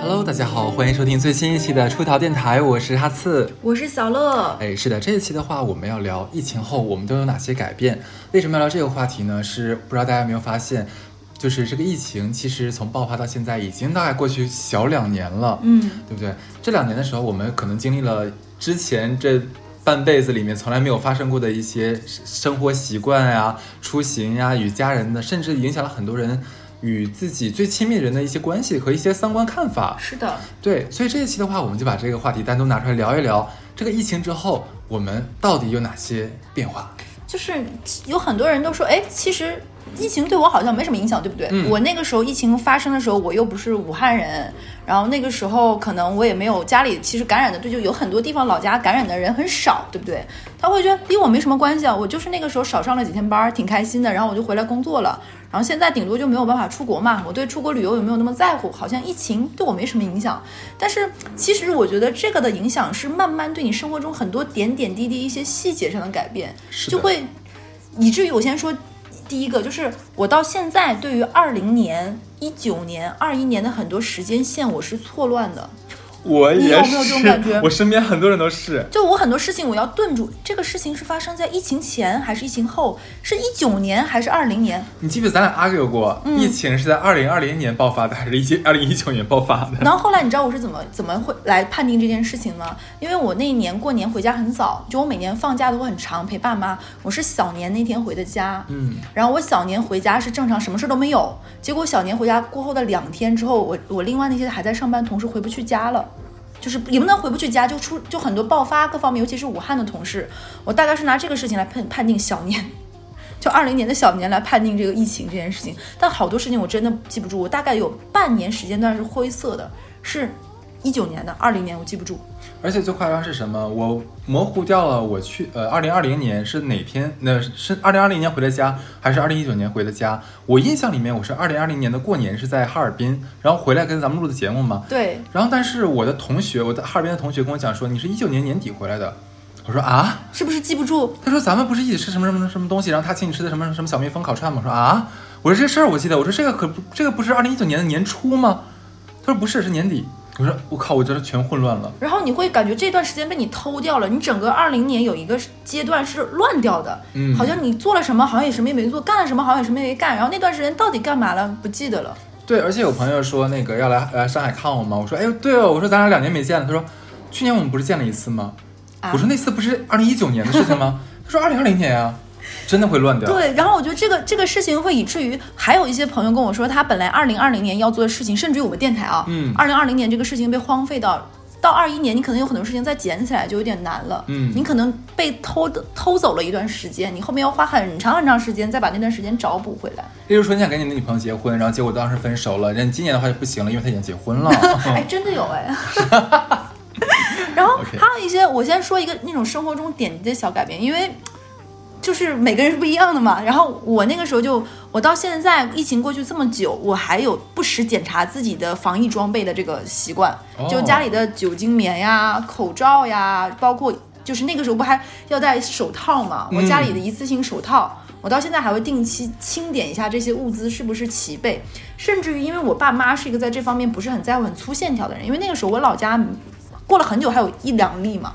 Hello，大家好，欢迎收听最新一期的出逃电台，我是哈刺。我是小乐，哎，是的，这一期的话，我们要聊疫情后我们都有哪些改变。为什么要聊这个话题呢？是不知道大家有没有发现，就是这个疫情其实从爆发到现在已经大概过去小两年了，嗯，对不对？这两年的时候，我们可能经历了之前这半辈子里面从来没有发生过的一些生活习惯呀、出行呀、与家人的，甚至影响了很多人与自己最亲密人的一些关系和一些三观看法。是的，对，所以这一期的话，我们就把这个话题单独拿出来聊一聊。这个疫情之后，我们到底有哪些变化？就是有很多人都说，哎，其实疫情对我好像没什么影响，对不对？嗯我那个时候疫情发生的时候，我又不是武汉人，然后那个时候可能我也没有家里其实感染的，对，就有很多地方老家感染的人很少，对不对？他会觉得离我没什么关系啊，我就是那个时候少上了几天班儿，挺开心的，然后我就回来工作了。然后现在顶多就没有办法出国嘛，我对出国旅游有没有那么在乎？好像疫情对我没什么影响。但是其实我觉得这个的影响是慢慢对你生活中很多点点滴滴一些细节上的改变，就会以至于我先说第一个，就是我到现在对于二零年、一九年、二一年的很多时间线我是错乱的。我你有没有这种感觉我身边很多人都是。就我很多事情我要顿住，这个事情是发生在疫情前还是疫情后？是一九年还是二零年？你记不记得咱俩 argue 过，嗯疫情是在二零二零年爆发的，还是一二零一九年爆发的？然后后来你知道我是怎么怎么会来判定这件事情吗？因为我那一年过年回家很早，就我每年放假都会很长陪爸妈。我是小年那天回的家，嗯，然后我小年回家是正常，什么事都没有。结果小年回家过后的两天之后，我我另外那些还在上班同事回不去家了。就是也不能回不去家，就出就很多爆发各方面，尤其是武汉的同事，我大概是拿这个事情来判判定小年，就二零年的小年来判定这个疫情这件事情。但好多事情我真的记不住，我大概有半年时间段是灰色的，是一九年的，二零年我记不住。而且最夸张是什么？我模糊掉了我去呃二零二零年是哪天？那是二零二零年回的家，还是二零一九年回的家？我印象里面我是二零二零年的过年是在哈尔滨，然后回来跟咱们录的节目嘛。对，然后但是我的同学，我的哈尔滨的同学跟我讲说你是一九年年底回来的，我说啊，是不是记不住？他说咱们不是一起吃什么什么什么东西，然后他请你吃的什么什么小蜜蜂烤串吗？我说啊，我说这事儿我记得，我说这个可不这个不是二零一九年的年初吗？他说不是，是年底。我说我靠，我觉得全混乱了。然后你会感觉这段时间被你偷掉了，你整个二零年有一个阶段是乱掉的，嗯好像你做了什么，好像也什么也没做，干了什么好像也什么也没干，然后那段时间到底干嘛了，不记得了。对，而且有朋友说那个要来来上海看我吗？我说哎呦对哦，我说咱俩两年没见了。他说去年我们不是见了一次吗？啊我说 那次不是二零一九年的事情吗？他说二零二零年呀、真的会乱掉。对，然后我觉得这个这个事情会以至于还有一些朋友跟我说，他本来二零二零年要做的事情，甚至于我们电台啊，嗯二零二零年这个事情被荒废到。到二一年，你可能有很多事情再捡起来就有点难了。嗯你可能被偷的偷走了一段时间，你后面要花很长很长时间再把那段时间找补回来。例如说你想跟你的女朋友结婚，然后结果当时分手了，人今年的话就不行了，因为她已经结婚了。哎，真的有哎。然后还有一些，我先说一个那种生活中点滴的小改变，因为就是每个人是不一样的嘛。然后我那个时候就，我到现在疫情过去这么久，我还有不时检查自己的防疫装备的这个习惯，哦就家里的酒精棉呀、口罩呀，包括就是那个时候不还要戴手套嘛，我家里的一次性手套。我到现在还会定期清点一下这些物资是不是齐备，甚至于因为我爸妈是一个在这方面不是很在乎、很粗线条的人，因为那个时候我老家过了很久还有一两例嘛，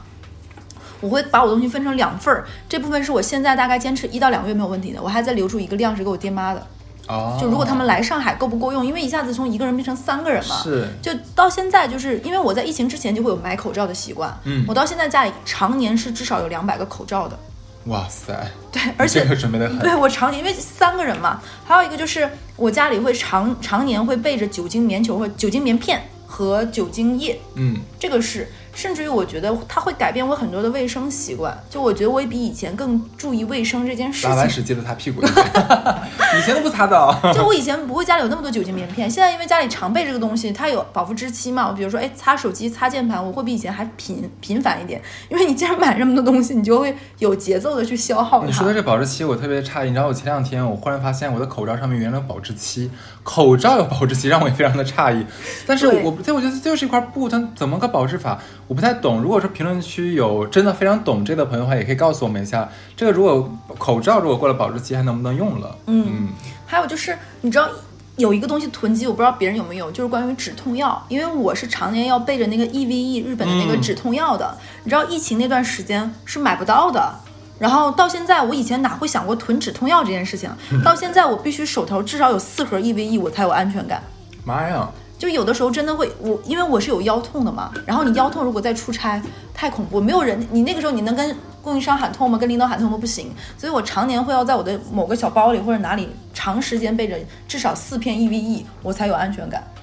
我会把我东西分成两份儿，这部分是我现在大概坚持一到两个月没有问题的，我还在留出一个量是给我爹妈的，哦，就如果他们来上海够不够用，因为一下子从一个人变成三个人嘛，是。就到现在，就是因为我在疫情之前就会有买口罩的习惯，嗯。我到现在家里常年是至少有两百个口罩的，哇塞，对，而且这个准备的很。对我常年因为三个人嘛，还有一个就是我家里会常常年会备着酒精棉球或酒精棉片和酒精液，嗯，这个是，甚至于我觉得它会改变我很多的卫生习惯，就我觉得我也比以前更注意卫生这件事情。拉完屎记得擦屁股。以前都不擦的哦。就我以前不会家里有那么多酒精棉片，现在因为家里常备这个东西，它有保护之期嘛。我比如说，哎，擦手机、擦键盘，我会比以前还频频繁一点，因为你既然买这么多东西，你就会有节奏的去消耗它。你说的这保质期，我特别诧异。你知道，我前两天我忽然发现我的口罩上面原来有保质期，口罩有保质期，让我也非常的诧异。但是对我对我觉得这就是一块布，它怎么个保质法？我不太懂。如果说评论区有真的非常懂这个的朋友的话，也可以告诉我们一下，这个如果口罩如果过了保质期还能不能用了？嗯还有就是，你知道有一个东西囤积，我不知道别人有没有，就是关于止痛药。因为我是常年要备着那个 EVE 日本的那个嗯止痛药的，你知道疫情那段时间是买不到的。然后到现在，我以前哪会想过囤止痛药这件事情？到现在，我必须手头至少有四盒 EVE，我才有安全感。妈呀！就有的时候真的会，我因为我是有腰痛的嘛，然后你腰痛如果再出差，太恐怖，没有人，你那个时候你能跟供应商喊痛吗？跟领导喊痛吗？不行，所以我常年会要在我的某个小包里或者哪里长时间备着至少四片 EVE，我才有安全感。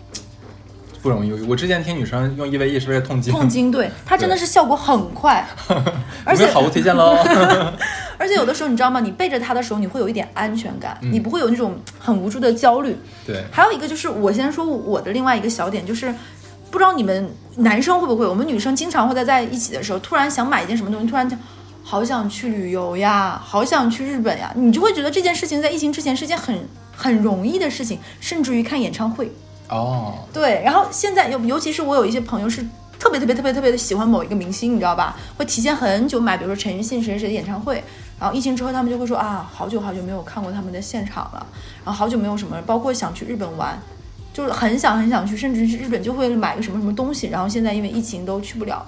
不容易。我之前听女生用 EVE 是为了痛经，痛经对它真的是效果很快，而且好物推荐喽？而且有的时候你知道吗？你背着他的时候，你会有一点安全感，嗯你不会有那种很无助的焦虑。对，还有一个就是，我先说我的另外一个小点，就是不知道你们男生会不会，我们女生经常会在在一起的时候，突然想买一件什么东西，突然就好想去旅游呀，好想去日本呀，你就会觉得这件事情在疫情之前是件很很容易的事情，甚至于看演唱会。哦，对，然后现在尤尤其是我有一些朋友是特别特别特别特别的喜欢某一个明星，你知道吧？会提前很久买，比如说陈奕迅谁谁谁的演唱会。然后疫情之后，他们就会说啊，好久好久没有看过他们的现场了，然后好久没有什么，包括想去日本玩，就是很想很想去，甚至去日本就会买个什么什么东西。然后现在因为疫情都去不了，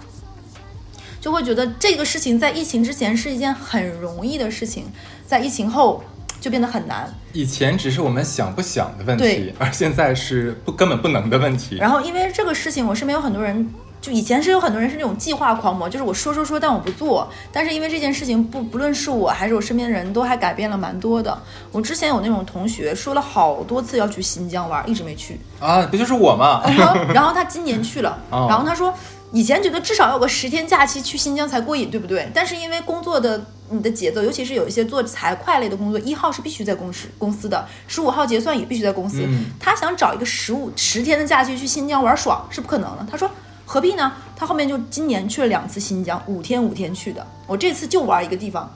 就会觉得这个事情在疫情之前是一件很容易的事情，在疫情后就变得很难。以前只是我们想不想的问题，而现在是不根本不能的问题。然后因为这个事情，我身边有很多人，就以前是有很多人是那种计划狂魔，就是我说说说，但我不做。但是因为这件事情，不不论是我还是我身边的人都还改变了蛮多的。我之前有那种同学说了好多次要去新疆玩，一直没去。啊，不就是我吗？然后然后他今年去了，哦然后他说。以前觉得至少有个十天假期去新疆才过瘾，对不对？但是因为工作的你的节奏，尤其是有一些做财会类的工作，一号是必须在公司公司的，十五号结算也必须在公司。嗯他想找一个十五十天的假期去新疆玩爽是不可能的。他说何必呢？他后面就今年去了两次新疆，五天五天去的。我这次就玩一个地方，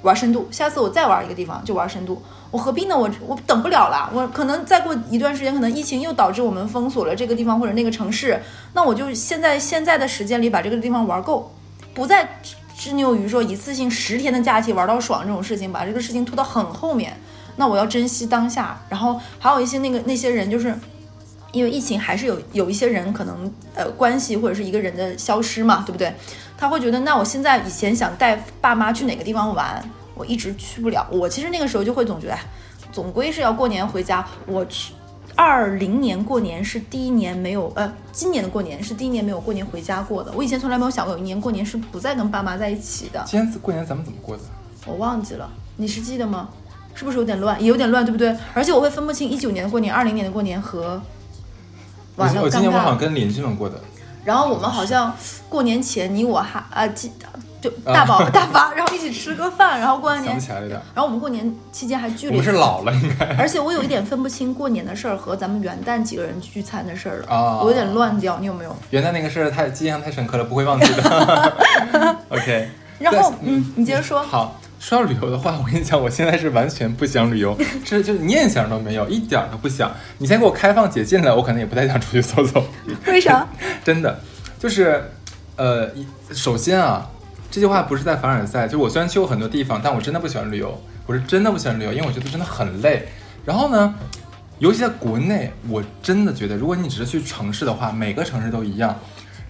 玩深度，下次我再玩一个地方就玩深度。我何必呢？我我等不了了，我可能再过一段时间，可能疫情又导致我们封锁了这个地方或者那个城市，那我就现在现在的时间里把这个地方玩够，不再执拗于说一次性十天的假期玩到爽这种事情，把这个事情拖到很后面。那我要珍惜当下，然后还有一些那个那些人就是。因为疫情还是有有一些人可能呃关系或者是一个人的消失嘛，对不对？他会觉得那我现在以前想带爸妈去哪个地方玩，我一直去不了。我其实那个时候就会总觉得，哎总归是要过年回家。我去二零年过年是第一年没有，呃，今年的过年是第一年没有过年回家过的。我以前从来没有想过有一年过年是不再跟爸妈在一起的。今年过年咱们怎么过的？我忘记了，你是记得吗？是不是有点乱？也有点乱，对不对？而且我会分不清一九年的过年、二零年的过年和。我完了，我今年我好像跟邻居们过的。然后我们好像过年前你我还啊记就大宝、大发，然后一起吃个饭，然后过完年想，起来了点。然后我们过年期间还聚了我们是老了，应该。而且我有一点分不清过年的事儿和咱们元旦几个人聚餐的事儿了，哦我有点乱掉，你有没有？元旦那个事儿太记忆象太深刻了，不会忘记的。OK。然后对嗯，你接着说。好，说到旅游的话，我跟你讲，我现在是完全不想旅游，这就是念想都没有，一点儿都不想。你先给我开放解禁了，我可能也不太想出去走走。为啥？真的，就是，呃，一首先啊，这句话不是在凡尔赛，就我虽然去过很多地方，但我真的不喜欢旅游，我是真的不喜欢旅游，因为我觉得真的很累。然后呢，尤其在国内，我真的觉得，如果你只是去城市的话，每个城市都一样。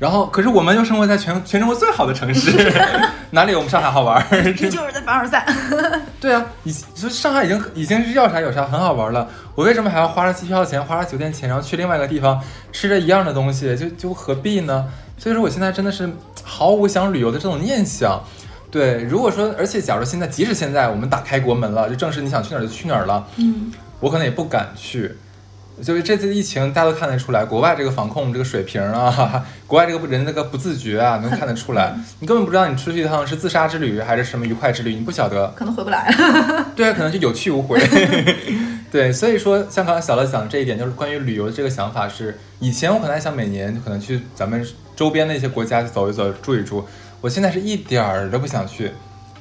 然后，可是我们又生活在全全中国最好的城市，哪里有我们上海好玩儿？你 就是在凡尔赛。对啊，已就上海已经已经是要啥有啥，很好玩了。我为什么还要花了机票钱，花了酒店钱，然后去另外一个地方吃着一样的东西，就就何必呢？所以说，我现在真的是毫无想旅游的这种念想。对，如果说，而且假如现在，即使现在我们打开国门了，就正式你想去哪儿就去哪儿了，嗯，我可能也不敢去。就是这次疫情，大家都看得出来，国外这个防控这个水平啊，哈 哈国外这个人那个不自觉啊，能看得出来。你根本不知道你出去一趟是自杀之旅还是什么愉快之旅，你不晓得。可能回不来了。对啊，可能就有去无回。对，所以说像刚才小乐讲的这一点，就是关于旅游的这个想法是，以前我可能还想每年可能去咱们周边的一些国家去走一走、住一住，我现在是一点儿都不想去，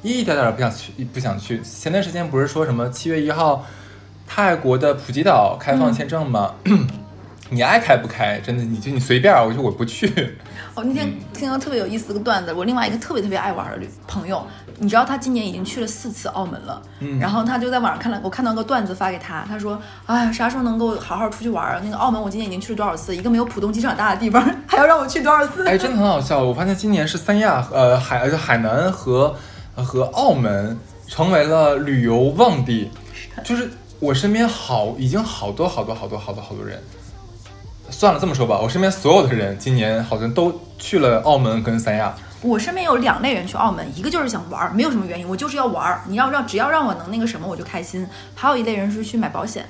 一点点儿不想去，不想去。前段时间不是说什么七月一号泰国的普吉岛开放签证吗？你爱开不开，真的，你就你随便，我就我不去。哦，那天听到特别有意思的个段子，我另外一个特别特别爱玩的旅朋友，你知道他今年已经去了四次澳门了，嗯，然后他就在网上看了，我看到个段子发给他，他说，哎呀，啥时候能够好好出去玩啊？那个澳门我今年已经去了多少次，一个没有浦东机场大的地方，还要让我去多少次？哎，真的很好笑。我发现今年是三亚，呃，海呃海南和呃和澳门成为了旅游旺地，就是我身边好已经好多好多好多好多好多人。算了，这么说吧，我身边所有的人今年好像都去了澳门跟三亚。我身边有两类人去澳门，一个就是想玩儿，没有什么原因，我就是要玩儿。你要让只要让我能那个什么，我就开心。还有一类人是去买保险，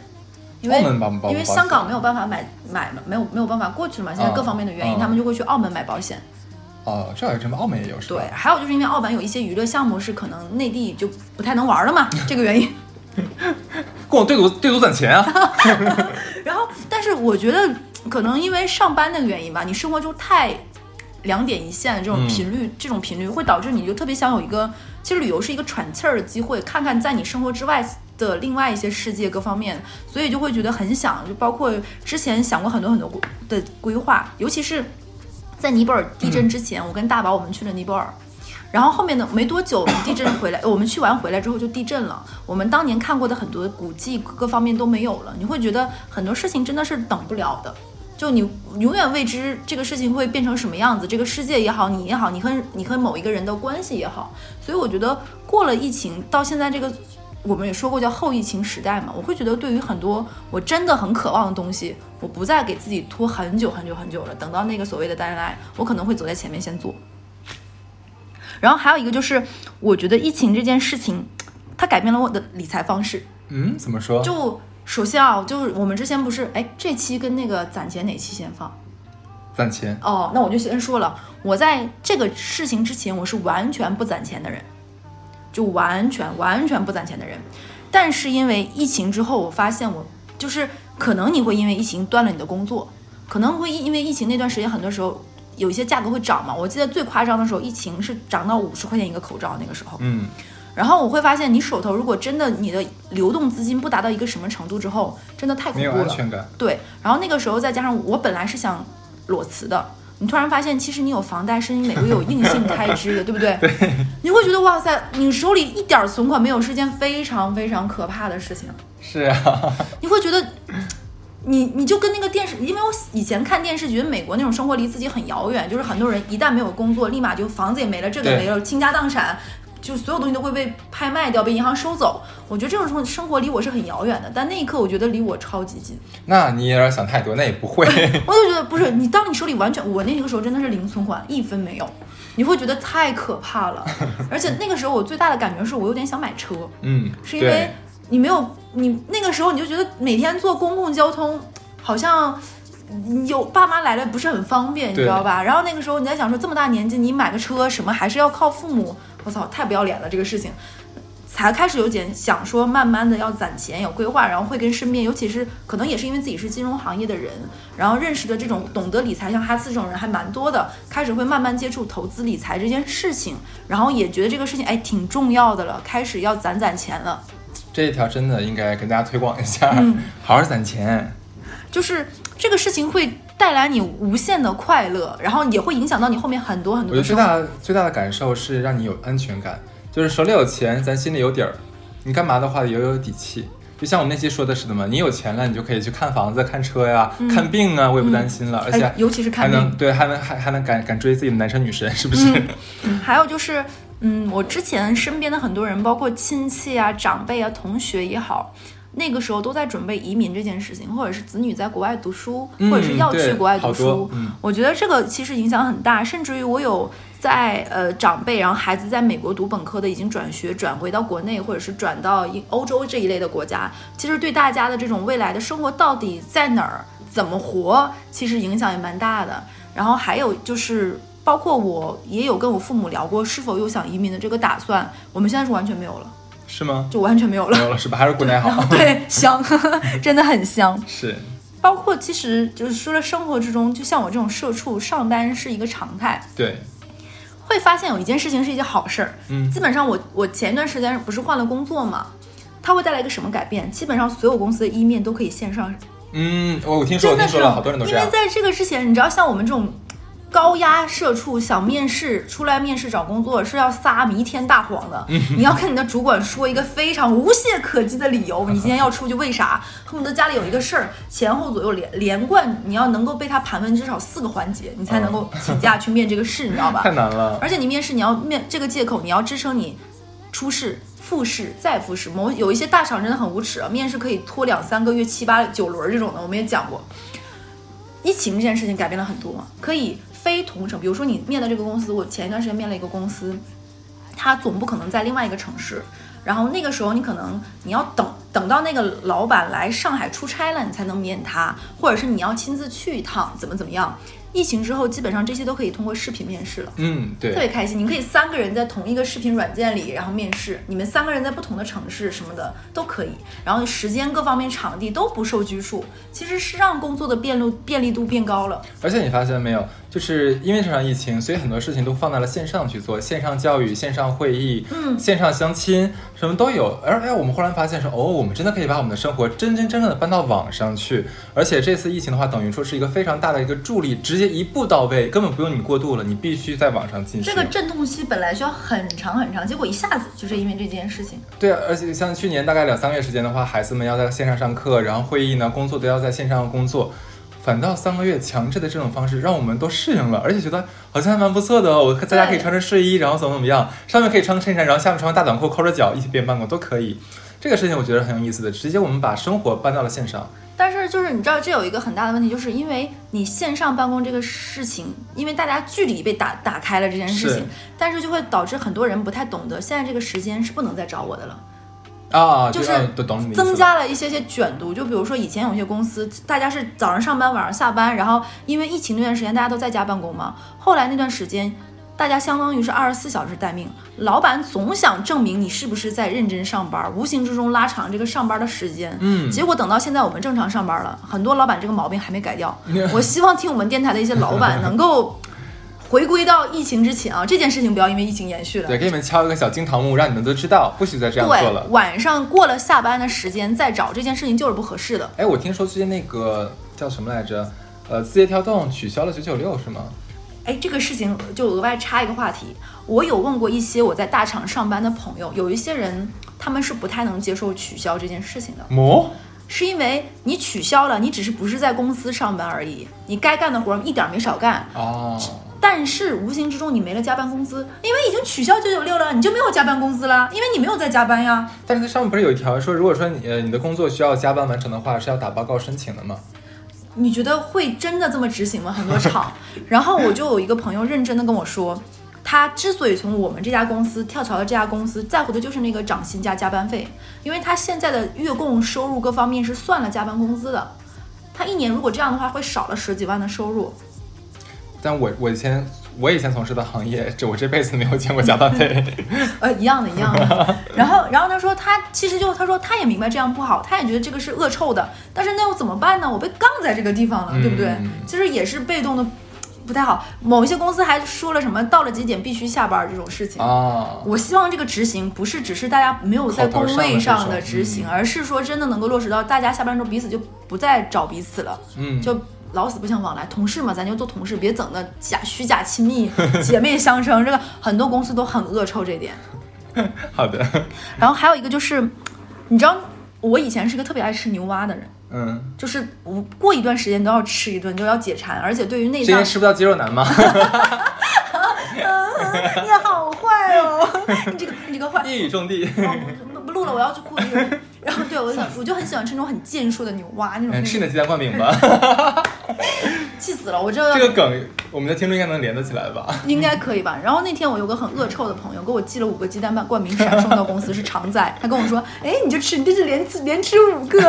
因为澳门保保因为香港没有办法买买没有没有办法过去了嘛，现在各方面的原因，嗯他们就会去澳门买保险。哦，这还真澳门也有是吧？对，还有就是因为澳门有一些娱乐项目是可能内地就不太能玩了嘛，这个原因。跟我对赌对赌攒钱啊！然后，但是我觉得可能因为上班的原因吧，你生活中太两点一线的这种频率，这种频率会导致你就特别想有一个，其实旅游是一个喘气儿的机会，看看在你生活之外的另外一些世界各方面，所以就会觉得很想，就包括之前想过很多很多的规划，尤其是在尼泊尔地震之前，我跟大宝我们去了尼泊尔。然后后面呢，没多久 地震回来，我们去完回来之后就地震了。我们当年看过的很多古迹各方面都没有了，你会觉得很多事情真的是等不了的。就你永远未知这个事情会变成什么样子，这个世界也好，你也好，你和你和某一个人的关系也好，所以我觉得过了疫情到现在这个，我们也说过叫后疫情时代嘛，我会觉得对于很多我真的很渴望的东西，我不再给自己拖很久很久很久了，等到那个所谓的 deadline，我可能会走在前面先做。然后还有一个就是，我觉得疫情这件事情，它改变了我的理财方式。嗯，怎么说？就首先啊，就是我们之前不是，哎，这期跟那个攒钱哪期先放？攒钱。哦，那我就先说了，我在这个事情之前，我是完全不攒钱的人，就完全完全不攒钱的人。但是因为疫情之后，我发现我就是可能你会因为疫情断了你的工作，可能会因因为疫情那段时间，很多时候有一些价格会涨嘛。我记得最夸张的时候，疫情是涨到五十块钱一个口罩那个时候。嗯，然后我会发现，你手头如果真的你的流动资金不达到一个什么程度之后，真的太恐没有怖了。安全感。对，然后那个时候再加上我本来是想裸辞的，你突然发现其实你有房贷，是你每个月有硬性开支的，对不对？对。你会觉得哇塞，你手里一点儿存款没有是件非常非常可怕的事情。是啊，你会觉得，你你就跟那个电视，因为我以前看电视觉得美国那种生活离自己很遥远，就是很多人一旦没有工作，立马就房子也没了，这个没了，倾家荡产。就所有东西都会被拍卖掉，被银行收走。我觉得这种生生活离我是很遥远的，但那一刻我觉得离我超级近。那你有点想太多，那也不会。我就觉得不是你，当你手里完全，我那个时候真的是零存款，一分没有，你会觉得太可怕了。而且那个时候我最大的感觉是我有点想买车，嗯，是因为你没有你那个时候你就觉得每天坐公共交通好像。有爸妈来了不是很方便，你知道吧？然后那个时候你在想说，这么大年纪你买个车什么还是要靠父母，我操，太不要脸了这个事情。才开始有点想说，慢慢的要攒钱，有规划，然后会跟身边，尤其是可能也是因为自己是金融行业的人，然后认识的这种懂得理财，像哈斯这种人还蛮多的，开始会慢慢接触投资理财这件事情，然后也觉得这个事情哎挺重要的了，开始要攒攒钱了。这一条真的应该跟大家推广一下，嗯好好攒钱。就是这个事情会带来你无限的快乐，然后也会影响到你后面很多很多我觉。得最大最大的感受是让你有安全感，就是手里有钱，咱心里有底儿，你干嘛的话也有底气。就像我们那期说的似的嘛，你有钱了，你就可以去看房子、看车呀、看病啊，我也不担心了，而且哎尤其是看病，能对，还能还还能敢敢追自己的男神女神，是不是？还有就是，嗯，我之前身边的很多人，包括亲戚啊、长辈啊、同学也好，那个时候都在准备移民这件事情，或者是子女在国外读书，嗯或者是要去国外读书。嗯我觉得这个其实影响很大，甚至于我有在呃长辈，然后孩子在美国读本科的，已经转学转回到国内，或者是转到欧洲这一类的国家，其实对大家的这种未来的生活到底在哪儿，怎么活，其实影响也蛮大的。然后还有就是。包括我也有跟我父母聊过是否有想移民的这个打算，我们现在是完全没有了，是吗？就完全没有了。没有了是吧？还是国内好？对，香，真的很香。是，包括其实就是说了生活之中，就像我这种社畜上班是一个常态，对，会发现有一件事情是一件好事儿。嗯基本上我我前一段时间不是换了工作嘛，它会带来一个什么改变？基本上所有公司的一面都可以线上嗯，我我听说，我听说了，好多人都这样因为。在这个之前，你知道，像我们这种高压社畜想面试出来面试找工作是要撒弥天大谎的。嗯 你要跟你的主管说一个非常无懈可击的理由，你今天要出去为啥？恨不得家里有一个事儿，前后左右连连贯，你要能够被他盘问至少四个环节，你才能够请假去面这个试，你知道吧？太难了，而且你面试你要面这个借口，你要支撑你初试、复试再复试。某有一些大厂真的很无耻啊，面试可以拖两三个月、七八九轮这种的，我们也讲过。疫情这件事情改变了很多，可以非同城，比如说你面的这个公司，我前一段时间面了一个公司，它总不可能在另外一个城市，然后那个时候你可能你要等等到那个老板来上海出差了，你才能面他，或者是你要亲自去一趟，怎么怎么样。疫情之后，基本上这些都可以通过视频面试了。嗯，对特别，开心。你可以三个人在同一个视频软件里，然后面试，你们三个人在不同的城市什么的都可以，然后时间各方面场地都不受拘束，其实是让工作的便路便利度变高了。而且你发现没有，就是因为这场疫情，所以很多事情都放在了线上去做，线上教育、线上会议、嗯线上相亲，什么都有。而哎，我们忽然发现说，哦，我们真的可以把我们的生活真真正正的搬到网上去。而且这次疫情的话，等于说是一个非常大的一个助力，直接一步到位，根本不用你过渡了，你必须在网上进行。这个阵痛期本来需要很长很长，结果一下子就是因为这件事情。对啊，而且像去年大概两三个月时间的话，孩子们要在线上上课，然后会议呢、工作都要在线上工作。反倒三个月强制的这种方式，让我们都适应了，而且觉得好像还蛮不错的哦。我在家可以穿着睡衣，然后怎么怎么样，上面可以穿个衬衫，然后下面穿个大短裤，抠着脚一起边办公都可以。这个事情我觉得很有意思的，直接我们把生活搬到了线上。但是就是你知道，这有一个很大的问题，就是因为你线上办公这个事情，因为大家距离被打打开了这件事情，但是就会导致很多人不太懂得，现在这个时间是不能再找我的了。啊，就是增加了一些些卷度。就比如说以前有些公司，大家是早上上班，晚上下班，然后因为疫情那段时间大家都在家办公嘛，后来那段时间。大家相当于是二十四小时待命，老板总想证明你是不是在认真上班，无形之中拉长这个上班的时间。嗯结果等到现在我们正常上班了，很多老板这个毛病还没改掉。我希望听我们电台的一些老板能够回归到疫情之前啊，这件事情不要因为疫情延续了。对，给你们敲一个小金堂木，让你们都知道，不许再这样做了，。晚上过了下班的时间再找这件事情就是不合适的。哎，我听说最近那个叫什么来着？呃，字节跳动取消了九九六是吗？哎，这个事情就额外插一个话题，我有问过一些我在大厂上班的朋友，有一些人他们是不太能接受取消这件事情的，哦？是因为你取消了，你只是不是在公司上班而已，你该干的活儿一点儿没少干，哦，但是无形之中你没了加班工资，因为已经取消九九六了，你就没有加班工资了，因为你没有在加班呀。但是它上面不是有一条说，如果说你呃你的工作需要加班完成的话，是要打报告申请的吗？你觉得会真的这么执行吗？很多厂，然后我就有一个朋友认真的跟我说，他之所以从我们这家公司跳槽到这家公司，在乎的就是那个涨薪加加班费，因为他现在的月供收入各方面是算了加班工资的，他一年如果这样的话会少了十几万的收入。但我我以前我以前从事的行业，这我这辈子没有见过加班费。呃，一样的，一样的。然后，然后他说他其实就他说他也明白这样不好，他也觉得这个是恶臭的，但是那又怎么办呢？我被杠在这个地方了，对不对嗯？其实也是被动的，不太好。某一些公司还说了什么到了几点必须下班这种事情。啊，我希望这个执行不是只是大家没有在工位上上的执行，嗯而是说真的能够落实到大家下班之后彼此就不再找彼此了，嗯，就老死不相往来。同事嘛，咱就做同事，别整的假虚假亲密，姐妹相称。这个很多公司都很恶臭这点。好的，然后还有一个就是，你知道我以前是个特别爱吃牛蛙的人，嗯，就是我过一段时间都要吃一顿，就要解馋，而且对于内脏吃不到鸡肉男吗？你好坏哦，你这个你这个坏，一语中的。哦不不录了，我要去哭一个。然后对我我就很喜欢吃那种很健硕的牛蛙那种，嗯，吃你的鸡蛋灌饼吧。气死了，我这这个梗，我们的听众应该能连得起来吧？应该可以吧？然后那天我有个很恶臭的朋友，给我寄了五个鸡蛋灌饼闪送到公司，是常在。他跟我说：“哎，你就吃，你这是连吃连吃五个，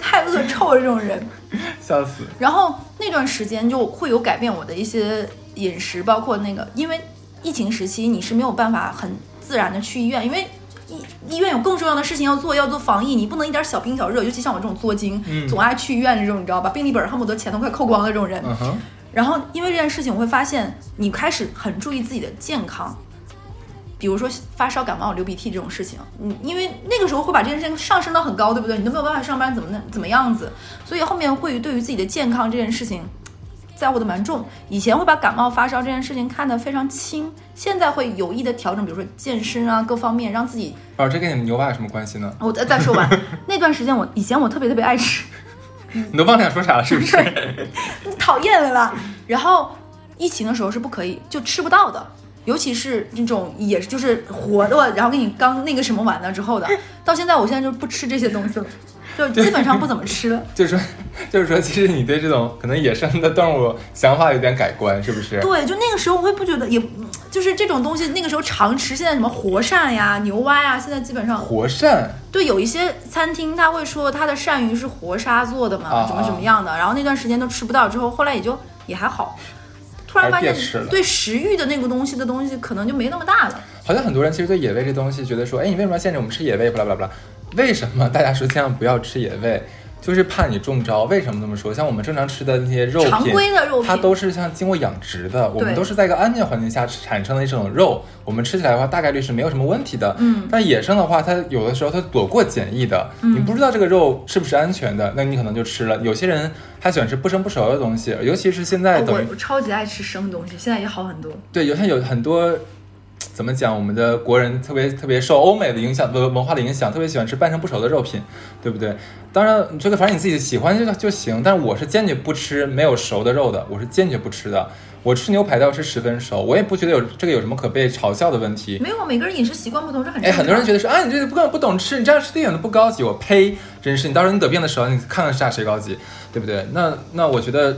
太恶臭了这种人。”笑死。然后那段时间就会有改变我的一些饮食，包括那个，因为疫情时期你是没有办法很自然的去医院，因为医医院有更重要的事情要做，要做防疫，你不能一点小病小热，尤其像我这种作精，嗯总爱去医院这种，你知道吧？病历本恨不得钱都快扣光的这种人。嗯，然后因为这件事情，我会发现你开始很注意自己的健康。比如说发烧、感冒、流鼻涕这种事情，嗯，因为那个时候会把这件事情上升到很高，对不对？你都没有办法上班，怎么能怎么样子？所以后面会对于自己的健康这件事情在乎的蛮重。以前会把感冒发烧这件事情看得非常轻，现在会有意的调整，比如说健身啊各方面，让自己。哦，这跟你们牛蛙有什么关系呢？我再再说完那段时间我，以前我特别特别爱吃，你都忘了想说啥了，是不是？你讨厌了啦。然后疫情的时候是不可以就吃不到的，尤其是那种也是就是活的，然后给你刚那个什么完了之后的，到现在我现在就不吃这些东西了，就基本上不怎么吃了。就是说，就是说，其实你对这种可能野生的动物想法有点改观，是不是？对，就那个时候我会不觉得也，就是这种东西那个时候常吃，现在什么活鳝呀、牛蛙呀，现在基本上活鳝，对，有一些餐厅他会说他的鳝鱼是活杀做的嘛，啊怎么怎么样的，然后那段时间都吃不到，之后后来也就也还好，突然发现对食欲的那个东西的东西可能就没那么大了。好像很多人其实对野味这东西觉得说，哎，你为什么要限制我们吃野味？巴拉巴拉巴拉。为什么大家说千万不要吃野味？就是怕你中招。为什么这么说？像我们正常吃的那些肉品，常规的肉品它都是像经过养殖的，我们都是在一个安全环境下产生的一种肉，我们吃起来的话，大概率是没有什么问题的。嗯但野生的话，它有的时候它躲过检疫的，你不知道这个肉是不是安全的，那你可能就吃了。有些人他喜欢吃不生不熟的东西，尤其是现在等于哦我我超级爱吃生东西，现在也好很多。对，有像有很多怎么讲，我们的国人特别特别受欧美的影响文文化的影响，特别喜欢吃半生不熟的肉品，对不对？当然，这个反正你自己喜欢就就行，但是我是坚决不吃没有熟的肉的，我是坚决不吃的。我吃牛排都要吃十分熟，我也不觉得有这个有什么可被嘲笑的问题。没有，每个人饮食习惯不同，这很正哎，常。很多人觉得说啊，你这个不不懂吃，你这样吃的一点都不高级。我呸！真是，你到时候你得病的时候，你看看下谁高级，对不对？那那我觉得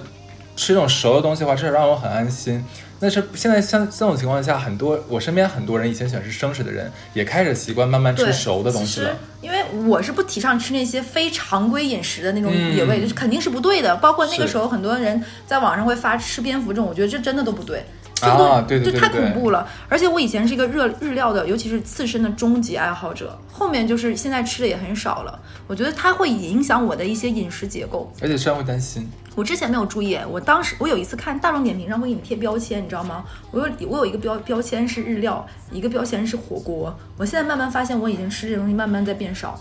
吃这种熟的东西的话，至少让我很安心。但是现在像这种情况下，很多我身边很多人以前喜欢吃生食的人，也开始习惯慢慢吃熟的东西了。因为我是不提倡吃那些非常规饮食的那种嗯野味，就是肯定是不对的。包括那个时候，很多人在网上会发吃蝙蝠这种，我觉得这真的都不对。这个都啊对对对就太恐怖了。而且我以前是一个热日料的，尤其是刺身的终极爱好者，后面就是现在吃的也很少了。我觉得它会影响我的一些饮食结构。而且虽然会担心。我之前没有注意，我当时我有一次看大众点评上会给你贴标签，你知道吗？我有我有一个标标签是日料，一个标签是火锅。我现在慢慢发现，我已经吃这东西慢慢在变少。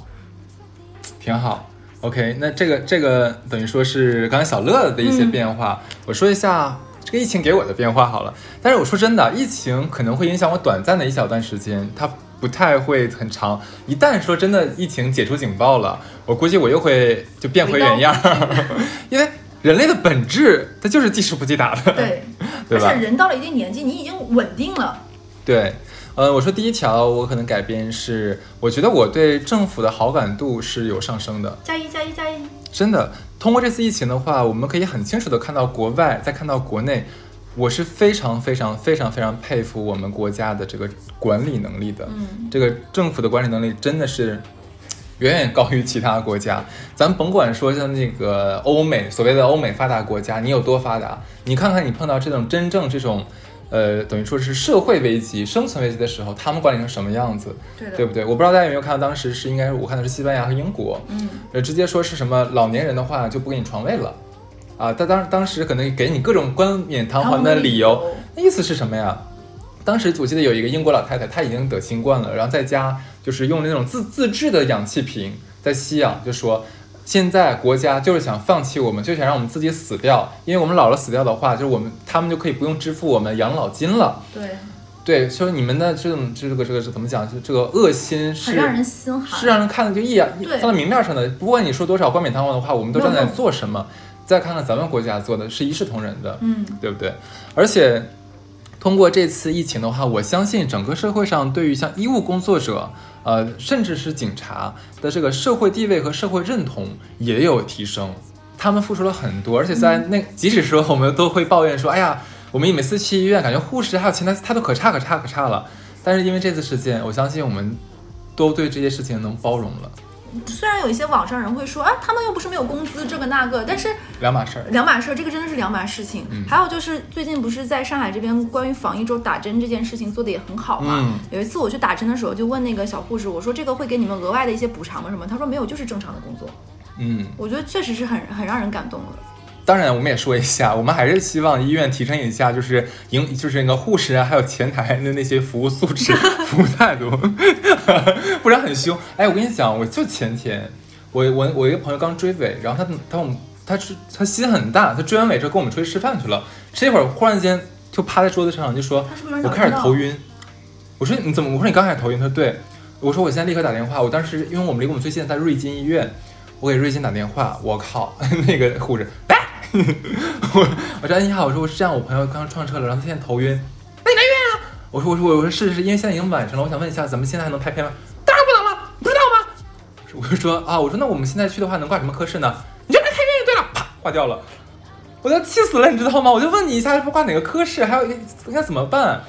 挺好。OK，那这个这个等于说是刚才小乐的一些变化，我说一下这个疫情给我的变化好了。但是我说真的，疫情可能会影响我短暂的一小段时间，它不太会很长。一旦说真的疫情解除警报了，我估计我又会就变回原样儿，因为人类的本质它就是记吃不记打的，对，对吧而且？人到了一定年纪，你已经稳定了。对，呃，我说第一条我可能改变是，我觉得我对政府的好感度是有上升的。加一加一加一，真的，通过这次疫情的话，我们可以很清楚的看到国外，再看到国内，我是非常非常非常非常佩服我们国家的这个管理能力的。嗯，这个政府的管理能力真的是远远高于其他国家。咱甭管说像那个欧美所谓的欧美发达国家，你有多发达，你看看你碰到这种真正这种。呃，等于说是社会危机、生存危机的时候，他们管理成什么样子，对，对不对？我不知道大家有没有看到，当时是应该是我看的是西班牙和英国，嗯，呃，直接说是什么老年人的话就不给你床位了，啊，他当当时可能给你各种冠冕堂皇的理由，那意思是什么呀？当时我记得有一个英国老太太，她已经得新冠了，然后在家就是用那种自自制的氧气瓶在吸氧，就说现在国家就是想放弃我们，就想让我们自己死掉，因为我们老了死掉的话，就是我们他们就可以不用支付我们养老金了。对，对，说你们的这种这个这个是怎么讲？就这个恶心是让人心寒。是让人看的就一眼放在明面上的。不管你说多少冠冕堂皇的话，我们都知道在做什么。再看看咱们国家做的是一视同仁的，嗯，对不对？而且通过这次疫情的话，我相信整个社会上对于像医务工作者，呃，甚至是警察的这个社会地位和社会认同也有提升。他们付出了很多，而且在那，即使说我们都会抱怨说，哎呀，我们每次去医院，感觉护士还有前台态度可差可差可差了。但是因为这次事件，我相信我们都对这些事情能包容了，虽然有一些网上人会说啊，他们又不是没有工资，这个那个，但是两码事儿。两码事儿，这个真的是两码事情。嗯还有就是最近不是在上海这边关于防疫周打针这件事情做的也很好嘛。嗯有一次我去打针的时候，就问那个小护士，我说这个会给你们额外的一些补偿吗？什么？他说没有，就是正常的工作。嗯，我觉得确实是很很让人感动的。当然，我们也说一下，我们还是希望医院提升一下，就是营 就是那个护士啊，还有前台的那些服务素质、服务态度，不然很凶。哎，我跟你讲，我就前天，我我我一个朋友刚追尾，然后他他我们他是他心很大，他追完尾之后跟我们出去吃饭去了，吃一会儿忽然间就趴在桌子上就说我开始头晕。我说你怎么？我说你刚开始头晕。他说对。我说我现在立刻打电话。我当时因为我们离我们最近在瑞金医院，我给瑞金打电话。我靠，那个护士，哎，我我说哎你好，我说我是这样，我朋友刚刚撞车了，然后他现在头晕。那你来医院啊？我说我说我说是是，因为现在已经晚上了，我想问一下，咱们现在还能拍片吗？当然不能了，不知道吗？我就说啊，我说那我们现在去的话能挂什么科室呢？你就来开医院就对了，啪挂掉了。我都要气死了，你知道吗？我就问你一下，要不挂哪个科室，还有应该怎么办？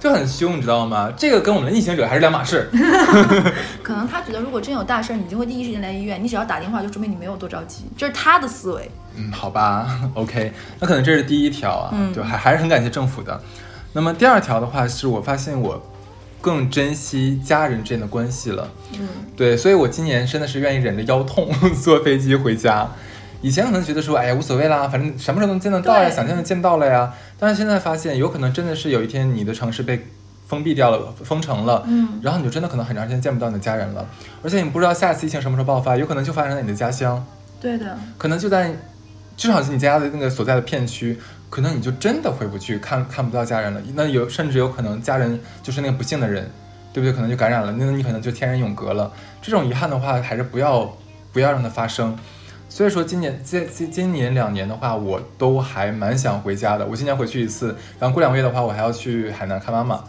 就很凶，你知道吗？这个跟我们的逆行者还是两码事。可能他觉得如果真有大事儿，你就会第一时间来医院，你只要打电话就说明你没有多着急，这是他的思维。嗯，好吧，OK，那可能这是第一条啊，嗯就还还是很感谢政府的。那么第二条的话，是我发现我更珍惜家人之间的关系了。嗯，对，所以我今年真的是愿意忍着腰痛 坐飞机回家。以前可能觉得说，哎呀无所谓啦，反正什么时候能见得到呀，想见就见到了呀。但是现在发现，有可能真的是有一天你的城市被封闭掉了、封城了，嗯然后你就真的可能很长时间见不到你的家人了，而且你不知道下次疫情什么时候爆发，有可能就发生在你的家乡。对的，可能就在至少是你家的那个所在的片区，可能你就真的回不去，看看不到家人了。那有甚至有可能家人就是那个不幸的人，对不对？可能就感染了，那你可能就天人永隔了。这种遗憾的话，还是不要不要让它发生。所以说，今年今今今年两年的话，我都还蛮想回家的。我今年回去一次，然后过两个月的话，我还要去海南看妈妈。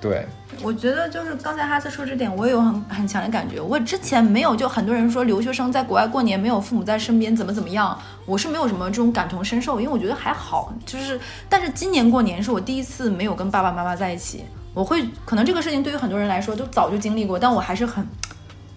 对，我觉得就是刚才哈斯说这点，我也有很很强的感觉。我之前没有，就很多人说留学生在国外过年没有父母在身边怎么怎么样，我是没有什么这种感同身受，因为我觉得还好。就是，但是今年过年是我第一次没有跟爸爸妈妈在一起，我会可能这个事情对于很多人来说都早就经历过，但我还是很。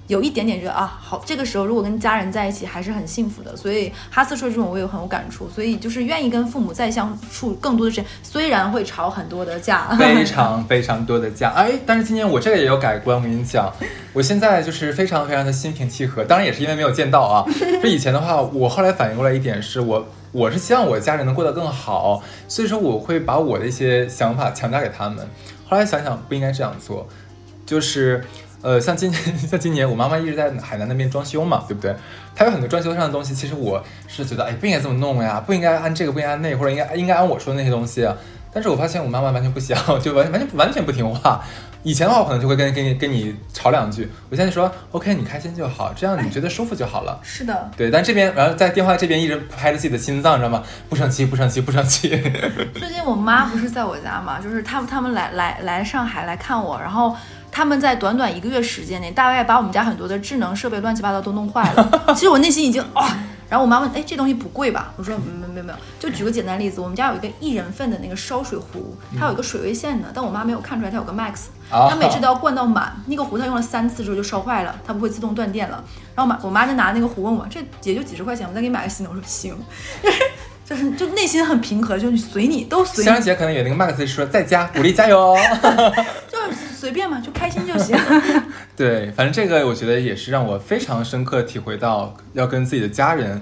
有一点点觉得啊，好，这个时候如果跟家人在一起还是很幸福的，所以哈斯说这种我也很有感触，所以就是愿意跟父母再相处更多的时间，虽然会吵很多的架，非常非常多的架，哎，但是今年我这个也有改观，我跟你讲，我现在就是非常非常的心平气和，当然也是因为没有见到啊。就以前的话，我后来反应过来一点是我我是希望我家人能过得更好，所以说我会把我的一些想法强加给他们。后来想想不应该这样做，就是。呃，像今年 像今年，我妈妈一直在海南那边装修嘛，对不对？她有很多装修上的东西，其实我是觉得，哎，不应该这么弄呀，不应该按这个，不应该按那个，或者应该应该按我说的那些东西啊。但是我发现我妈妈完全不想，就完完全完全不听话。以前的话，我可能就会跟跟你跟你吵两句。我现在说，OK，你开心就好，这样你觉得舒服就好了。是的，对，但这边然后在电话这边一直拍着自己的心脏，你知道吗？不生气，不生气，不生气。最近我妈不是在我家嘛，就是他们他们来来来上海来看我，然后他们在短短一个月时间内，大概把我们家很多的智能设备乱七八糟都弄坏了。其实我内心已经啊、然后我妈问，哎，这东西不贵吧？我说没没没有。就举个简单例子，我们家有一个一人份的那个烧水壶，它有一个水位线的，但我妈没有看出来它有个 max，啊她每次都要灌到满，那个壶她用了三次之后就烧坏了，它不会自动断电了。然后我妈我妈就拿那个壶问我，这也就几十块钱，我再给你买个新的。我说行。就是就内心很平和，就是随你都随你香，姐可能有那个 Max 说在家鼓励加油哦。就 是随便嘛，就开心就行。对，反正这个我觉得也是让我非常深刻体会到，要跟自己的家人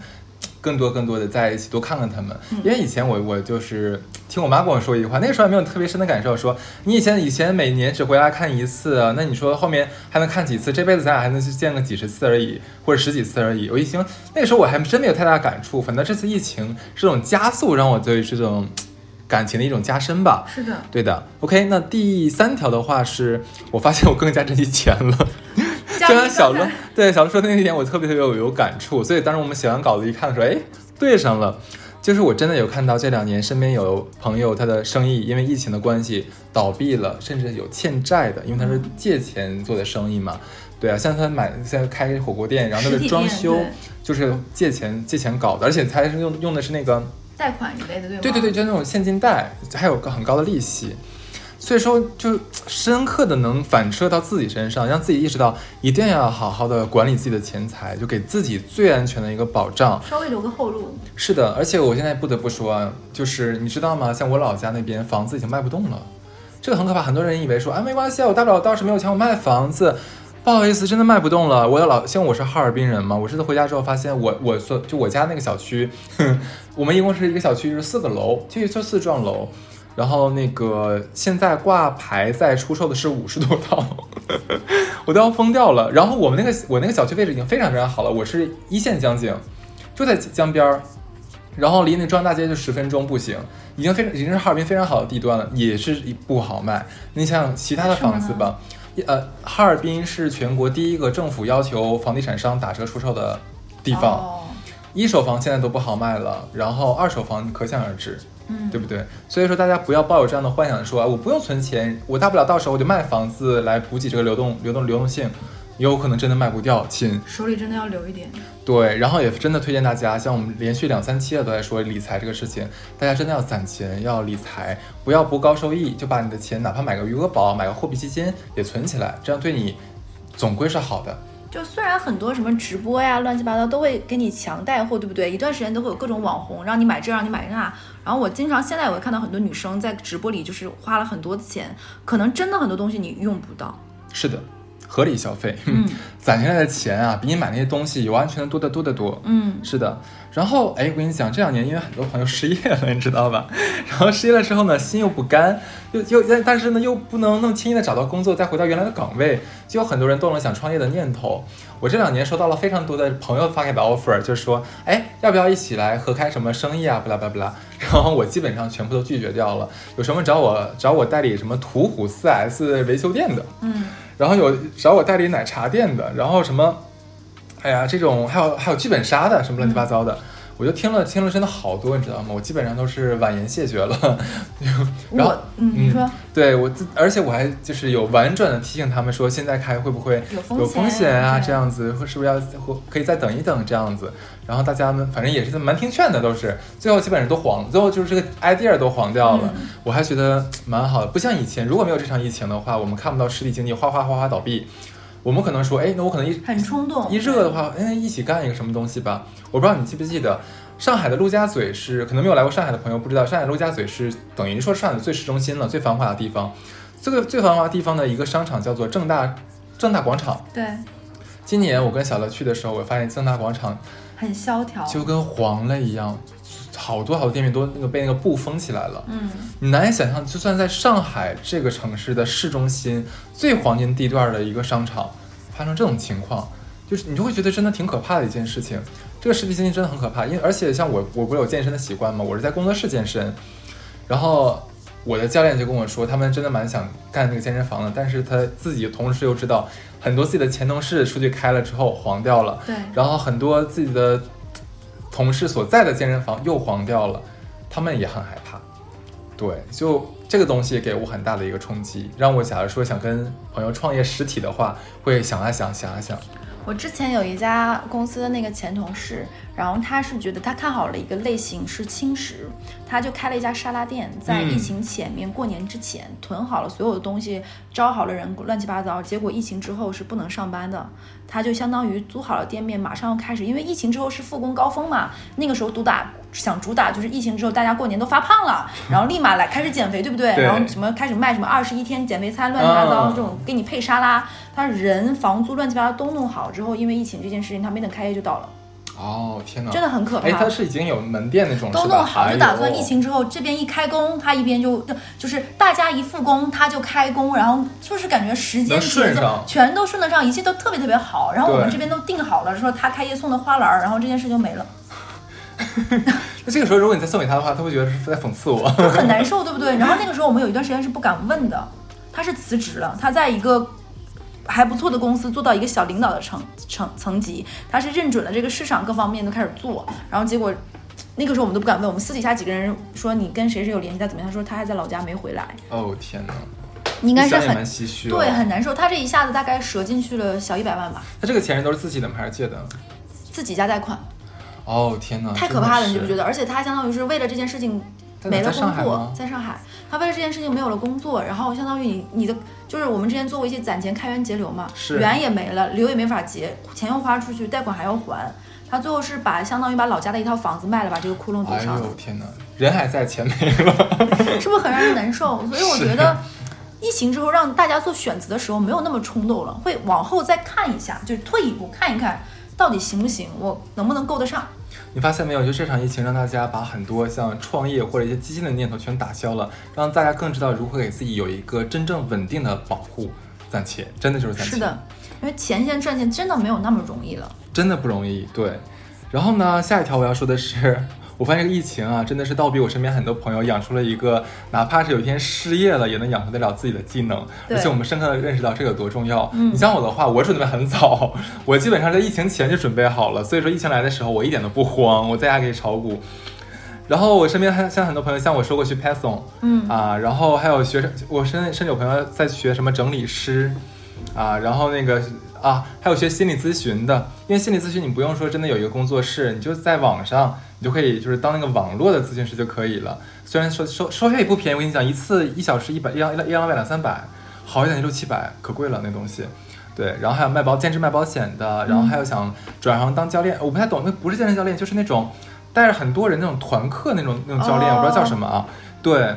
更多更多的在一起，多看看他们。因为以前我我就是听我妈跟我说一句话，那个时候还没有特别深的感受，说你以前以前每年只回来看一次，啊那你说后面还能看几次？这辈子咱俩还能去见个几十次而已，或者十几次而已。我一听那个时候我还真没有太大感触，反正这次疫情这种加速让我对这种感情的一种加深吧。是的，对的，OK，那第三条的话是我发现我更加珍惜钱了。加 就像小乐对小乐说的那一点，我特别特别有有感触。所以当时我们写完稿子一看的时候，哎，对上了。就是我真的有看到这两年身边有朋友他的生意因为疫情的关系倒闭了，甚至有欠债的，因为他是借钱做的生意嘛。对啊，像他买现在开火锅店，然后他的装修就是借钱借钱搞的，而且他是用用的是那个贷款一类的，对吗？对对对，，就那种现金贷，还有个很高的利息，所以说就深刻的能反射到自己身上，让自己意识到一定要好好的管理自己的钱财，就给自己最安全的一个保障。稍微留个后路。是的，而且我现在不得不说啊，就是你知道吗？像我老家那边房子已经卖不动了，这个很可怕。很多人以为说啊没关系啊，我大不了到时没有钱我卖房子。不好意思，真的卖不动了。我的老，像我是哈尔滨人嘛，我这次回家之后发现我，我所就我家那个小区，我们一共是一个小区是四个楼，就一座四幢楼，然后那个现在挂牌在出售的是五十多套，我都要疯掉了。然后我们那个我那个小区位置已经非常非常好了，我是一线江景，就在江边儿，然后离那中央大街就十分钟步行，已经非常已经是哈尔滨非常好的地段了，也是不好卖。你想想其他的房子吧，呃，哈尔滨是全国第一个政府要求房地产商打折出售的地方，哦一手房现在都不好卖了，然后二手房可想而知。嗯，对不对？所以说大家不要抱有这样的幻想说，啊我不用存钱，我大不了到时候我就卖房子来补给这个流动、流动、流动性，也有可能真的卖不掉，亲。手里真的要留一点。对，然后也真的推荐大家，像我们连续两三期了都在说理财这个事情，大家真的要攒钱，要理财，不要博高收益，就把你的钱哪怕买个余额宝、买个货币基金也存起来，这样对你总归是好的。就虽然很多什么直播呀、乱七八糟都会给你强带货，对不对？一段时间都会有各种网红让你买这，让你买那。然后我经常现在我会看到很多女生在直播里就是花了很多钱，可能真的很多东西你用不到。是的，合理消费，嗯。攒下来的钱啊，比你买那些东西有安全的多得多得多。嗯，是的，然后哎，我跟你讲，这两年因为很多朋友失业了，你知道吧？然后失业了之后呢，心又不甘，又又但但是呢，又不能那么轻易的找到工作，再回到原来的岗位，就有很多人动了想创业的念头。我这两年收到了非常多的朋友发给的 offer，就是说，哎，要不要一起来合开什么生意啊？不啦不啦不啦。然后我基本上全部都拒绝掉了。有什么找我找我代理什么途虎 4S 维修店的，嗯，然后有找我代理奶茶店的，然后什么，哎呀，这种还有还有剧本杀的，什么乱七八糟的，我就听了听了真的好多，你知道吗？我基本上都是婉言谢绝了。然后嗯，你说对我，而且我还就是有婉转的提醒他们说，现在开会不会有风险啊？对这样子，或是不是要或可以再等一等这样子？然后大家们反正也是蛮听劝的，都是最后基本上都黄，最后就是这个 idea 都黄掉了。嗯我还觉得蛮好的，不像以前，如果没有这场疫情的话，我们看不到实体经济哗哗哗哗倒闭，我们可能说，哎，那我可能一很冲动，一热的话，哎，一起干一个什么东西吧。我不知道你记不记得，上海的陆家嘴是可能没有来过上海的朋友不知道，上海陆家嘴是等于说上海最市中心了，最繁华的地方。这个最繁华地方的一个商场叫做正大正大广场。对，今年我跟小乐去的时候，我发现正大广场很萧条，就跟黄了一样，好多好多店面都那个被那个布封起来了。嗯，你难以想象，就算在上海这个城市的市中心最黄金地段的一个商场，发生这种情况，就是你就会觉得真的挺可怕的一件事情。这个实体经济真的很可怕，因为而且像我，我不是有健身的习惯吗？我是在工作室健身，然后我的教练就跟我说，他们真的蛮想干那个健身房的，但是他自己同时又知道很多自己的前同事出去开了之后黄掉了，对，然后很多自己的同事所在的健身房又黄掉了，他们也很害怕。对，就这个东西给我很大的一个冲击，让我假如说想跟朋友创业实体的话，会想啊想，想啊想。我之前有一家公司的那个前同事，然后他是觉得他看好了一个类型是轻食，他就开了一家沙拉店，在嗯疫情前面、过年之前囤好了所有的东西，招好了人，乱七八糟。结果疫情之后是不能上班的，他就相当于租好了店面，马上要开始，因为疫情之后是复工高峰嘛，那个时候主打想主打就是疫情之后大家过年都发胖了，然后立马来开始减肥，对不对？对 然后什么开始卖什么二十一天减肥餐，乱七八糟嗯这种给你配沙拉，他人房租乱七八糟都弄好之后，因为疫情这件事情，他没等开业就倒了，哦，天哪！真的很可怕。哎，他是已经有门店那种？都弄好，哎就打算疫情之后这边一开工，他一边就就是大家一复工，他就开工，然后就是感觉时间节奏上全都顺得上，一切都特别特别好。然后我们这边都定好了，说他开业送的花篮儿，然后这件事就没了，那这个时候如果你再送给他的话，他会觉得是在讽刺我。就很难受，对不对？然后那个时候我们有一段时间是不敢问的，他是辞职了，他在一个。还不错的公司做到一个小领导的层层层级，他是认准了这个市场各方面都开始做，然后结果那个时候我们都不敢问，我们私底下几个人说你跟谁谁有联系，他怎么样？他说他还在老家没回来，哦天哪！应该是很唏嘘、哦。对，很难受。他这一下子大概折进去了小一百万吧，他这个钱都是自己的吗？还是借的？自己家贷款，哦天哪！太可怕了，你觉不觉得？而且他相当于是为了这件事情没了在上海工作，在上海，他为了这件事情没有了工作，然后相当于你你的就是我们之前做过一些攒钱开源节流嘛，是源也没了，流也没法结，钱又花出去，贷款还要还。他最后是把相当于把老家的一套房子卖了，把这个窟窿堵哎上哎，呦天哪！人还在，钱没了。是不是很让人难受？所以我觉得，疫情之后让大家做选择的时候没有那么冲动了，会往后再看一下，就是退一步看一看到底行不行，我能不能够得上。你发现没有？就这场疫情让大家把很多像创业或者一些基金的念头全打消了，让大家更知道如何给自己有一个真正稳定的保护。暂且真的就是暂且，是的，因为钱现在赚钱真的没有那么容易了。真的不容易。对，然后呢，下一条我要说的是，我发现这个疫情啊，真的是倒逼我身边很多朋友养出了一个，哪怕是有一天失业了，也能养活得了自己的技能。而且我们深刻的认识到这个有多重要。嗯你像我的话，我准备很早，我基本上在疫情前就准备好了，所以说疫情来的时候，我一点都不慌，我在家可以炒股。然后我身边还像很多朋友，像我说过去 Python，嗯啊，然后还有学生，我身甚至有朋友在学什么整理师，啊，然后那个啊，还有学心理咨询的，因为心理咨询你不用说真的有一个工作室，你就在网上，你就可以就是当那个网络的咨询师就可以了。虽然收收收费也不便宜，我跟你讲，一次一小时一百一两一两两百两三百，好一点就六七百，可贵了那东西。对，然后还有卖保兼职卖保险的，然后还有想转行当教练，我不太懂，那不是健身教练，就是那种带着很多人那种团课那种那种教练，哦我不知道叫什么啊。对，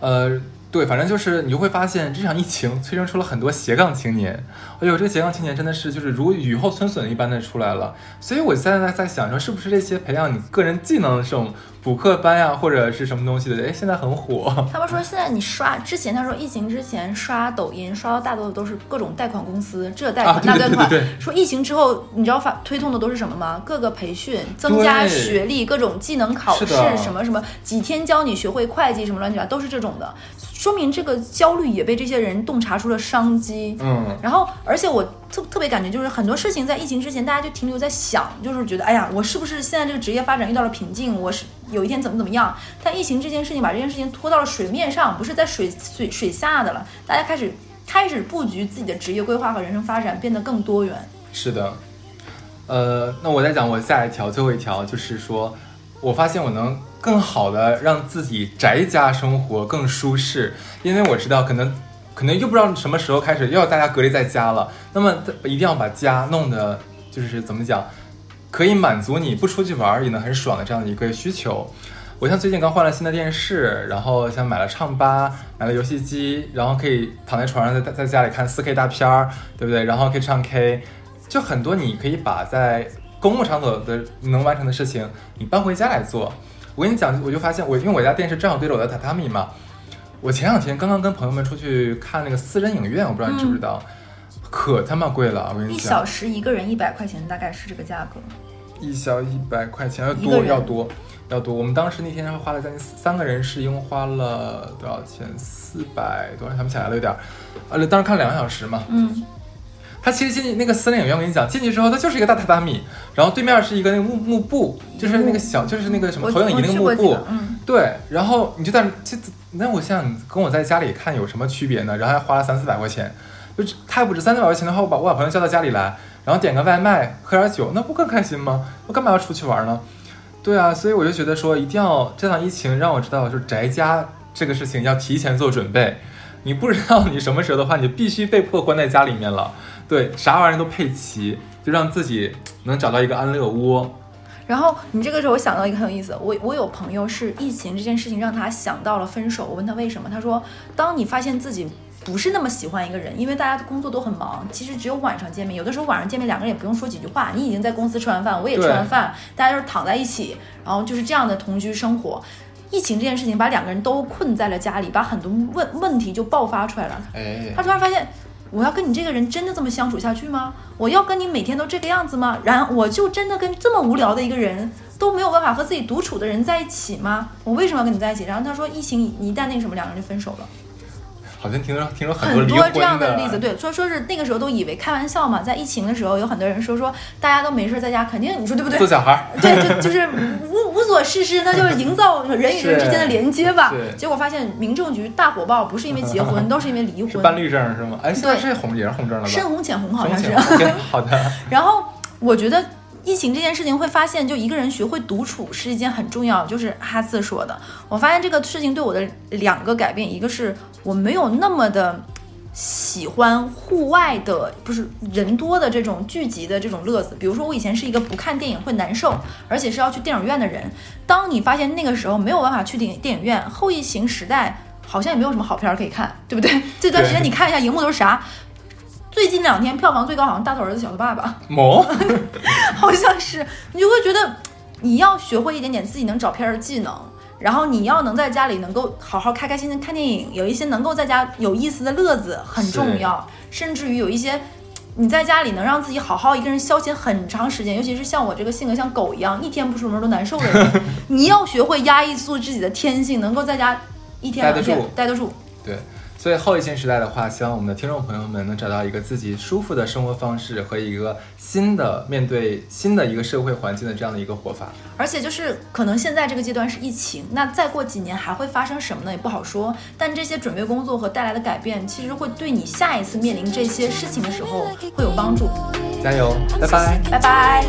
呃，对，反正就是你就会发现这场疫情催生出了很多斜杠青年。哎呦，这个斜杠青年真的是就是如雨后春笋一般的出来了。所以我现在在想说，是不是这些培养你个人技能的这种补课班呀，或者是什么东西的，哎，现在很火。他们说现在你刷之前，他说疫情之前刷抖音刷到大多的都是各种贷款公司，这贷款、那贷款。对对对说疫情之后，你知道发推动的都是什么吗？各个培训，增加学历，各种技能考试，什么什么，几天教你学会会计，什么乱七八糟，都是这种的。说明这个焦虑也被这些人洞察出了商机。嗯，然后，而且我特特别感觉就是很多事情在疫情之前，大家就停留在想，就是觉得，哎呀，我是不是现在这个职业发展遇到了瓶颈？我是有一天怎么怎么样？但疫情这件事情把这件事情拖到了水面上，不是在水水水下的了，大家开始开始布局自己的职业规划和人生发展，变得更多元。是的。呃，那我再讲我下一条，最后一条就是说，我发现我能更好的让自己宅家生活更舒适，因为我知道可能可能又不知道什么时候开始又要大家隔离在家了，那么一定要把家弄得就是怎么讲，可以满足你不出去玩也能很爽的这样的一个需求。我像最近刚换了新的电视，然后像买了唱吧，买了游戏机，然后可以躺在床上在在家里看 4K 大片儿，对不对？然后可以唱 K，就很多你可以把在公共场所的能完成的事情，你搬回家来做。我跟你讲，我就发现我因为我家电视正好对着我的榻榻米嘛，我前两天刚刚跟朋友们出去看那个私人影院，我不知道你知不知道，可他妈贵了，我跟你讲一小，时一个人一百块钱，大概是这个价格。一小一百块钱要多要多要多。我们当时那天花了将近三个人是一共花了多少钱？四百多少？想不起来了，有点儿。呃，当时看了两个小时嘛。嗯，它其实进去那个私人影院，我跟你讲，进去之后它就是一个大榻榻米，然后对面是一个那个幕幕布，就是那个小，就是那个什么投影仪那个幕布嗯，对，然后你就在这，那我想想跟我在家里看有什么区别呢？然后还花了三四百块钱，就太不值三四百块钱的话，我把我把朋友叫到家里来，然后点个外卖，喝点酒，那不更开心吗？我干嘛要出去玩呢？对啊，所以我就觉得说，一定要这场疫情让我知道，就是宅家这个事情要提前做准备。你不知道你什么时候的话，你就必须被迫关在家里面了。对，啥玩意儿都配齐，就让自己能找到一个安乐窝。然后你这个时候我想到一个很有意思，我我有朋友是疫情这件事情让他想到了分手，我问他为什么，他说当你发现自己不是那么喜欢一个人，因为大家的工作都很忙，其实只有晚上见面，有的时候晚上见面两个人也不用说几句话，你已经在公司吃完饭，我也吃完饭，大家就是躺在一起，然后就是这样的同居生活。疫情这件事情把两个人都困在了家里，把很多问问题就爆发出来了。哎他突然发现，我要跟你这个人真的这么相处下去吗？我要跟你每天都这个样子吗？然我就真的跟这么无聊的一个人都没有办法和自己独处的人在一起吗？我为什么要跟你在一起？然后他说，疫情一旦那什么，两个人就分手了。好像听说听说多很多这样的例子，对，说说是那个时候都以为开玩笑嘛，在疫情的时候，有很多人说说大家都没事在家，肯定你说对不对做？小孩儿。对，就就是无无所事事，那就是营造 人与人之间的连接吧。结果发现民政局大火爆，不是因为结婚，都是因为离婚。是办绿证是吗？哎，现在对是红也是红证了吧？深红浅红好像是。好的，然后我觉得疫情这件事情会发现，就一个人学会独处是一件很重要，就是哈次说的。我发现这个事情对我的两个改变，一个是我没有那么的。喜欢户外的，不是人多的这种聚集的这种乐子。比如说，我以前是一个不看电影会难受，而且是要去电影院的人。当你发现那个时候没有办法去电电影院，后疫情时代好像也没有什么好片儿可以看，对不对？这段时间你看一下荧幕都是啥？最近两天票房最高好像《大头儿子小头爸爸萌，》，好像是，你就会觉得你要学会一点点自己能找片儿的技能。然后你要能在家里能够好好开开心心看电影，有一些能够在家有意思的乐子很重要，甚至于有一些你在家里能让自己好好一个人消遣很长时间，尤其是像我这个性格像狗一样，一天不出门都难受的人，你要学会压抑住自己的天性，能够在家一天两天待得住待得住。对。所以后疫情时代的话，希望我们的听众朋友们能找到一个自己舒服的生活方式和一个新的面对新的一个社会环境的这样的一个活法。而且就是可能现在这个阶段是疫情，那再过几年还会发生什么呢？也不好说。但这些准备工作和带来的改变，其实会对你下一次面临这些事情的时候会有帮助。加油，拜拜。拜拜。